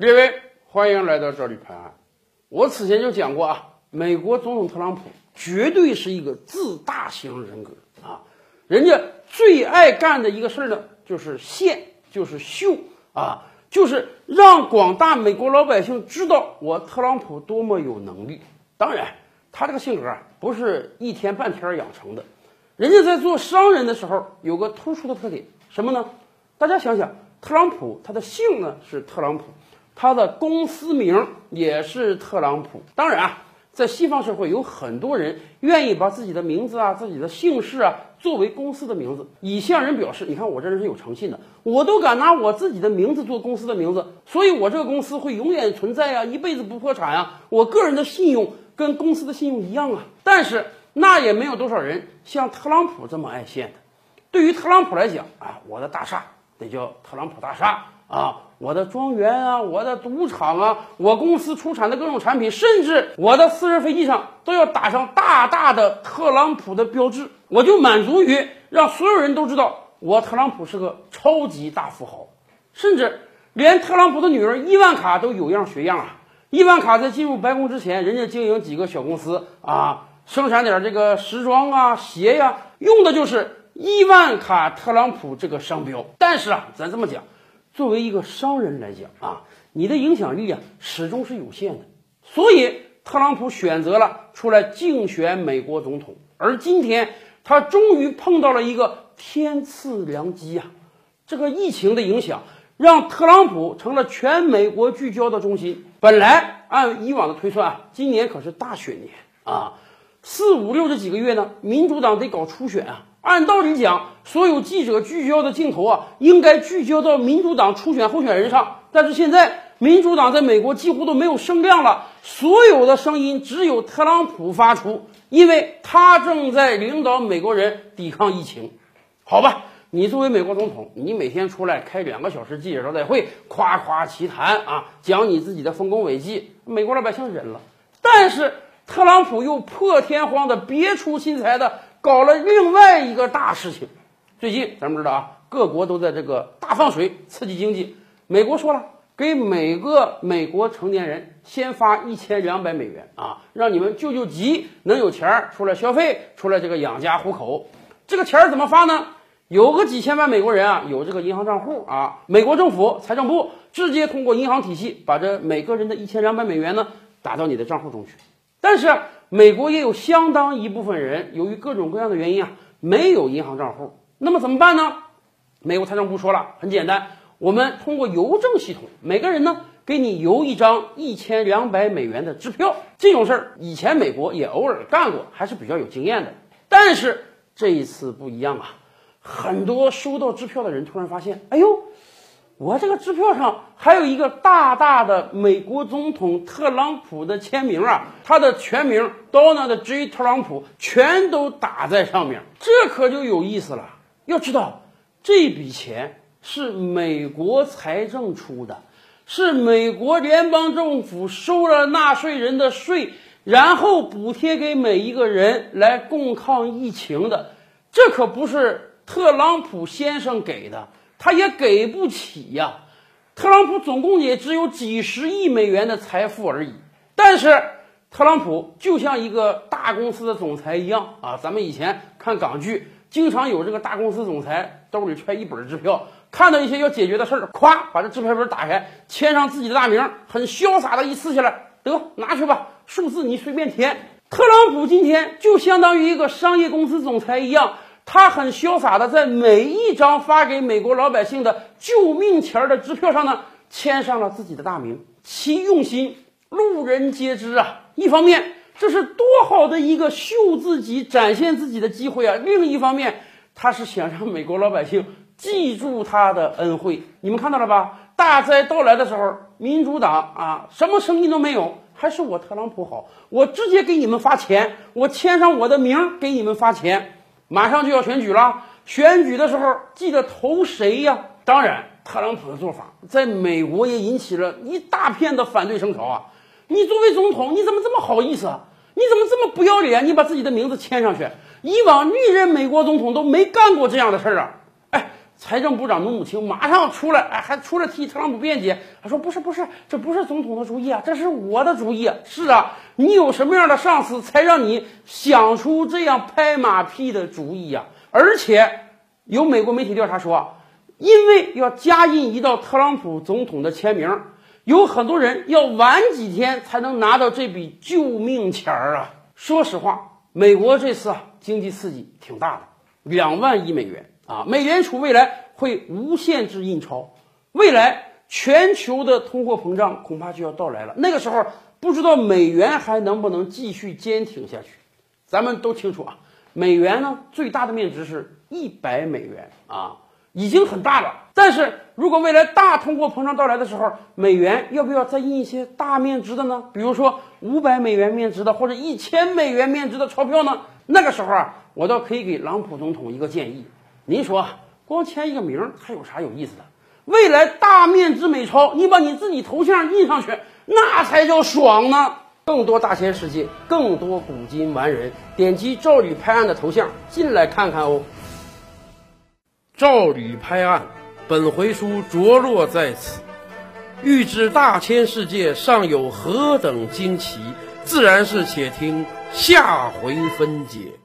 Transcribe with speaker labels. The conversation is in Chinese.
Speaker 1: 列位，欢迎来到这里拍案。我此前就讲过啊，美国总统特朗普绝对是一个自大型人格啊，人家最爱干的一个事儿呢，就是炫，就是秀啊，就是让广大美国老百姓知道我特朗普多么有能力。当然，他这个性格啊，不是一天半天养成的。人家在做商人的时候有个突出的特点，什么呢？大家想想，特朗普他的姓呢是特朗普，他的公司名也是特朗普。当然啊，在西方社会有很多人愿意把自己的名字啊、自己的姓氏啊作为公司的名字，以向人表示，你看我这人是有诚信的，我都敢拿我自己的名字做公司的名字，所以我这个公司会永远存在啊，一辈子不破产啊，我个人的信用跟公司的信用一样啊。但是。那也没有多少人像特朗普这么爱现的。对于特朗普来讲啊，我的大厦得叫特朗普大厦啊，我的庄园啊，我的赌场啊，我公司出产的各种产品，甚至我的私人飞机上都要打上大大的特朗普的标志。我就满足于让所有人都知道我特朗普是个超级大富豪，甚至连特朗普的女儿伊万卡都有样学样啊。伊万卡在进入白宫之前，人家经营几个小公司啊。生产点这个时装啊、鞋呀，用的就是伊万卡特朗普这个商标。但是啊，咱这么讲，作为一个商人来讲啊，你的影响力啊始终是有限的。所以特朗普选择了出来竞选美国总统。而今天他终于碰到了一个天赐良机啊！这个疫情的影响让特朗普成了全美国聚焦的中心。本来按以往的推算啊，今年可是大选年啊。四五六这几个月呢，民主党得搞初选啊。按道理讲，所有记者聚焦的镜头啊，应该聚焦到民主党初选候选人上。但是现在，民主党在美国几乎都没有声量了，所有的声音只有特朗普发出，因为他正在领导美国人抵抗疫情。好吧，你作为美国总统，你每天出来开两个小时记者招待会，夸夸其谈啊，讲你自己的丰功伟绩，美国老百姓忍了。但是。特朗普又破天荒的别出心裁的搞了另外一个大事情。最近咱们知道啊，各国都在这个大放水刺激经济。美国说了，给每个美国成年人先发一千两百美元啊，让你们救救急，能有钱出来消费，出来这个养家糊口。这个钱怎么发呢？有个几千万美国人啊，有这个银行账户啊，美国政府财政部直接通过银行体系把这每个人的一千两百美元呢打到你的账户中去。但是美国也有相当一部分人，由于各种各样的原因啊，没有银行账户。那么怎么办呢？美国财政部说了，很简单，我们通过邮政系统，每个人呢给你邮一张一千两百美元的支票。这种事儿以前美国也偶尔干过，还是比较有经验的。但是这一次不一样啊，很多收到支票的人突然发现，哎呦。我这个支票上还有一个大大的美国总统特朗普的签名啊，他的全名 Donald J. 特朗普全都打在上面，这可就有意思了。要知道，这笔钱是美国财政出的，是美国联邦政府收了纳税人的税，然后补贴给每一个人来共抗疫情的，这可不是特朗普先生给的。他也给不起呀，特朗普总共也只有几十亿美元的财富而已。但是特朗普就像一个大公司的总裁一样啊，咱们以前看港剧，经常有这个大公司总裁兜里揣一本支票，看到一些要解决的事儿，咵把这支票本打开，签上自己的大名，很潇洒的一撕下来，得拿去吧，数字你随便填。特朗普今天就相当于一个商业公司总裁一样。他很潇洒的在每一张发给美国老百姓的救命钱的支票上呢，签上了自己的大名，其用心路人皆知啊。一方面，这是多好的一个秀自己、展现自己的机会啊；另一方面，他是想让美国老百姓记住他的恩惠。你们看到了吧？大灾到来的时候，民主党啊，什么声音都没有，还是我特朗普好，我直接给你们发钱，我签上我的名给你们发钱。马上就要选举了，选举的时候记得投谁呀？当然，特朗普的做法在美国也引起了一大片的反对声潮啊！你作为总统，你怎么这么好意思啊？你怎么这么不要脸？你把自己的名字签上去？以往历任美国总统都没干过这样的事儿啊！财政部长努姆钦马上出来，哎，还出来替特朗普辩解，他说不是不是，这不是总统的主意啊，这是我的主意。是啊，你有什么样的上司，才让你想出这样拍马屁的主意呀？而且有美国媒体调查说，因为要加印一道特朗普总统的签名，有很多人要晚几天才能拿到这笔救命钱儿啊。说实话，美国这次啊经济刺激挺大的，两万亿美元啊！美联储未来会无限制印钞，未来全球的通货膨胀恐怕就要到来了。那个时候，不知道美元还能不能继续坚挺下去。咱们都清楚啊，美元呢最大的面值是一百美元啊，已经很大了。但是如果未来大通货膨胀到来的时候，美元要不要再印一些大面值的呢？比如说五百美元面值的或者一千美元面值的钞票呢？那个时候啊，我倒可以给朗普总统一个建议。您说，光签一个名，还有啥有意思的？未来大面值美钞，你把你自己头像印上去，那才叫爽呢！更多大千世界，更多古今完人，点击赵吕拍案的头像进来看看哦。
Speaker 2: 赵吕拍案，本回书着落在此。欲知大千世界尚有何等惊奇，自然是且听下回分解。